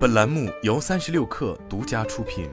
本栏目由三十六氪独家出品。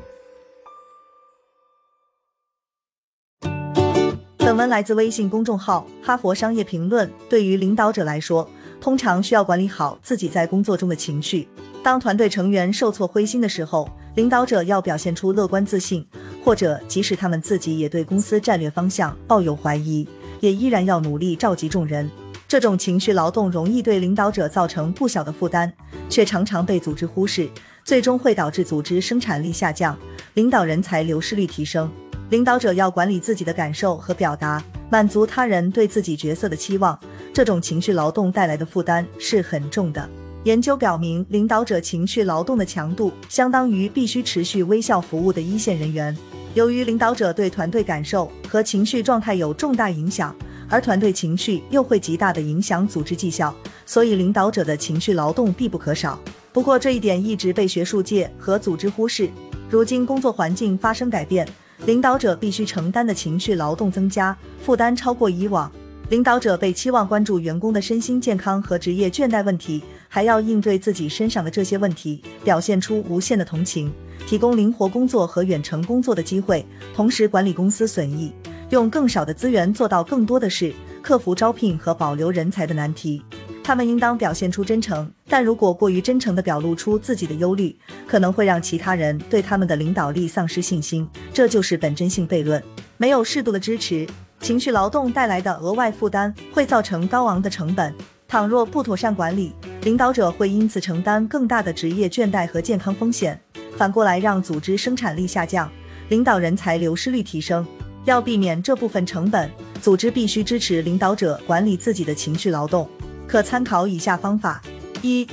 本文来自微信公众号《哈佛商业评论》。对于领导者来说，通常需要管理好自己在工作中的情绪。当团队成员受挫灰心的时候，领导者要表现出乐观自信，或者即使他们自己也对公司战略方向抱有怀疑，也依然要努力召集众人。这种情绪劳动容易对领导者造成不小的负担，却常常被组织忽视，最终会导致组织生产力下降，领导人才流失率提升。领导者要管理自己的感受和表达，满足他人对自己角色的期望。这种情绪劳动带来的负担是很重的。研究表明，领导者情绪劳动的强度相当于必须持续微笑服务的一线人员。由于领导者对团队感受和情绪状态有重大影响。而团队情绪又会极大的影响组织绩效，所以领导者的情绪劳动必不可少。不过这一点一直被学术界和组织忽视。如今工作环境发生改变，领导者必须承担的情绪劳动增加，负担超过以往。领导者被期望关注员工的身心健康和职业倦怠问题，还要应对自己身上的这些问题，表现出无限的同情，提供灵活工作和远程工作的机会，同时管理公司损益。用更少的资源做到更多的事，克服招聘和保留人才的难题。他们应当表现出真诚，但如果过于真诚地表露出自己的忧虑，可能会让其他人对他们的领导力丧失信心。这就是本真性悖论。没有适度的支持，情绪劳动带来的额外负担会造成高昂的成本。倘若不妥善管理，领导者会因此承担更大的职业倦怠和健康风险。反过来让组织生产力下降，领导人才流失率提升。要避免这部分成本，组织必须支持领导者管理自己的情绪劳动。可参考以下方法：一、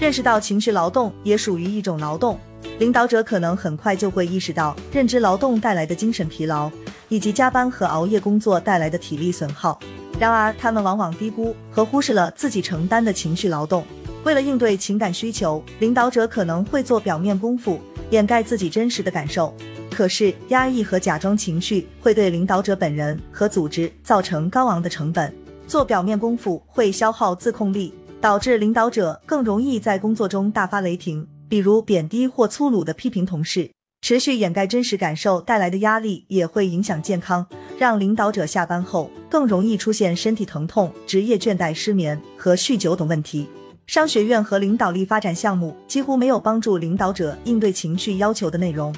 认识到情绪劳动也属于一种劳动，领导者可能很快就会意识到认知劳动带来的精神疲劳，以及加班和熬夜工作带来的体力损耗。然而，他们往往低估和忽视了自己承担的情绪劳动。为了应对情感需求，领导者可能会做表面功夫，掩盖自己真实的感受。可是，压抑和假装情绪会对领导者本人和组织造成高昂的成本。做表面功夫会消耗自控力，导致领导者更容易在工作中大发雷霆，比如贬低或粗鲁的批评同事。持续掩盖真实感受带来的压力也会影响健康，让领导者下班后更容易出现身体疼痛、职业倦怠、失眠和酗酒等问题。商学院和领导力发展项目几乎没有帮助领导者应对情绪要求的内容。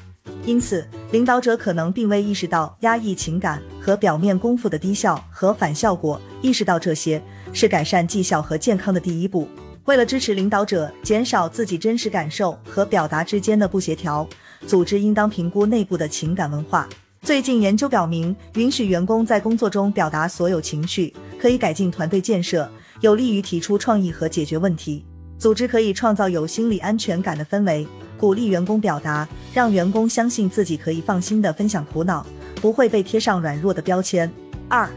因此，领导者可能并未意识到压抑情感和表面功夫的低效和反效果。意识到这些是改善绩效和健康的第一步。为了支持领导者减少自己真实感受和表达之间的不协调，组织应当评估内部的情感文化。最近研究表明，允许员工在工作中表达所有情绪，可以改进团队建设，有利于提出创意和解决问题。组织可以创造有心理安全感的氛围。鼓励员工表达，让员工相信自己可以放心的分享苦恼，不会被贴上软弱的标签。二，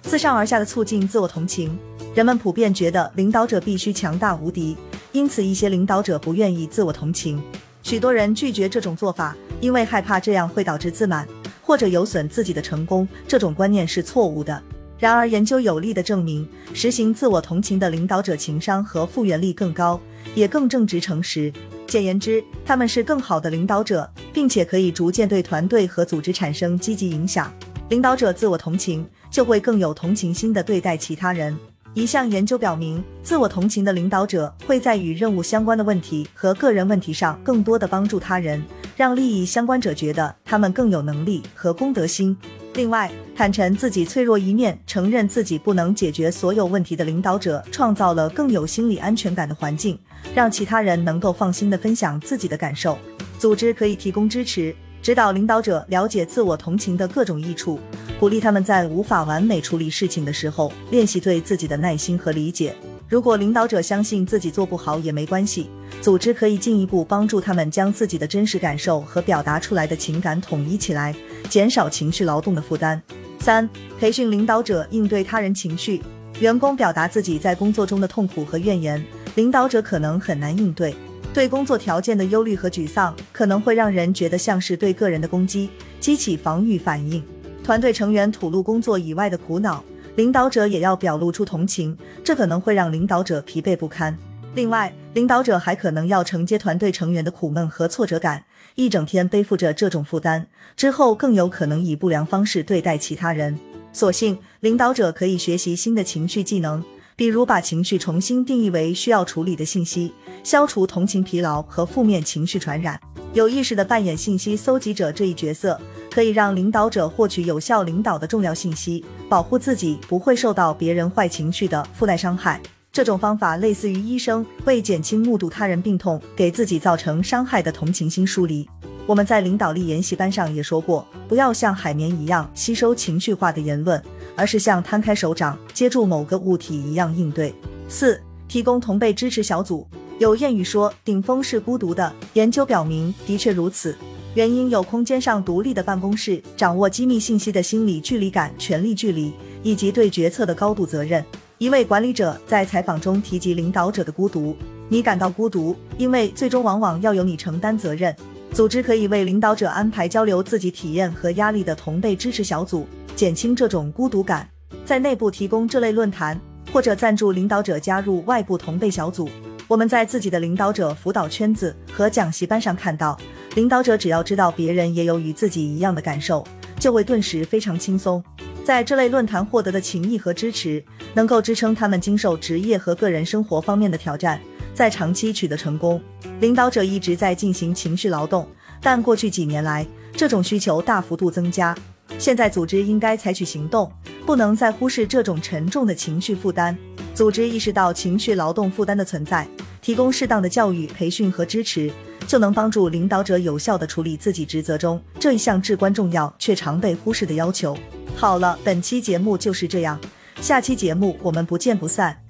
自上而下的促进自我同情。人们普遍觉得领导者必须强大无敌，因此一些领导者不愿意自我同情。许多人拒绝这种做法，因为害怕这样会导致自满或者有损自己的成功。这种观念是错误的。然而，研究有力的证明，实行自我同情的领导者情商和复原力更高，也更正直诚实。简言之，他们是更好的领导者，并且可以逐渐对团队和组织产生积极影响。领导者自我同情，就会更有同情心的对待其他人。一项研究表明，自我同情的领导者会在与任务相关的问题和个人问题上更多的帮助他人，让利益相关者觉得他们更有能力和公德心。另外，坦诚自己脆弱一面，承认自己不能解决所有问题的领导者，创造了更有心理安全感的环境。让其他人能够放心的分享自己的感受，组织可以提供支持，指导领导者了解自我同情的各种益处，鼓励他们在无法完美处理事情的时候练习对自己的耐心和理解。如果领导者相信自己做不好也没关系，组织可以进一步帮助他们将自己的真实感受和表达出来的情感统一起来，减少情绪劳动的负担。三、培训领导者应对他人情绪，员工表达自己在工作中的痛苦和怨言。领导者可能很难应对，对工作条件的忧虑和沮丧可能会让人觉得像是对个人的攻击，激起防御反应。团队成员吐露工作以外的苦恼，领导者也要表露出同情，这可能会让领导者疲惫不堪。另外，领导者还可能要承接团队成员的苦闷和挫折感，一整天背负着这种负担，之后更有可能以不良方式对待其他人。所幸，领导者可以学习新的情绪技能，比如把情绪重新定义为需要处理的信息，消除同情疲劳和负面情绪传染。有意识的扮演信息搜集者这一角色，可以让领导者获取有效领导的重要信息，保护自己不会受到别人坏情绪的附带伤害。这种方法类似于医生为减轻目睹他人病痛给自己造成伤害的同情心疏离。我们在领导力研习班上也说过，不要像海绵一样吸收情绪化的言论，而是像摊开手掌接住某个物体一样应对。四、提供同辈支持小组。有谚语说，顶峰是孤独的，研究表明的确如此。原因有空间上独立的办公室，掌握机密信息的心理距离感、权力距离，以及对决策的高度责任。一位管理者在采访中提及领导者的孤独，你感到孤独，因为最终往往要由你承担责任。组织可以为领导者安排交流自己体验和压力的同辈支持小组，减轻这种孤独感。在内部提供这类论坛，或者赞助领导者加入外部同辈小组。我们在自己的领导者辅导圈子和讲习班上看到，领导者只要知道别人也有与自己一样的感受，就会顿时非常轻松。在这类论坛获得的情谊和支持，能够支撑他们经受职业和个人生活方面的挑战，在长期取得成功。领导者一直在进行情绪劳动，但过去几年来，这种需求大幅度增加。现在组织应该采取行动，不能再忽视这种沉重的情绪负担。组织意识到情绪劳动负担的存在，提供适当的教育、培训和支持，就能帮助领导者有效地处理自己职责中这一项至关重要却常被忽视的要求。好了，本期节目就是这样，下期节目我们不见不散。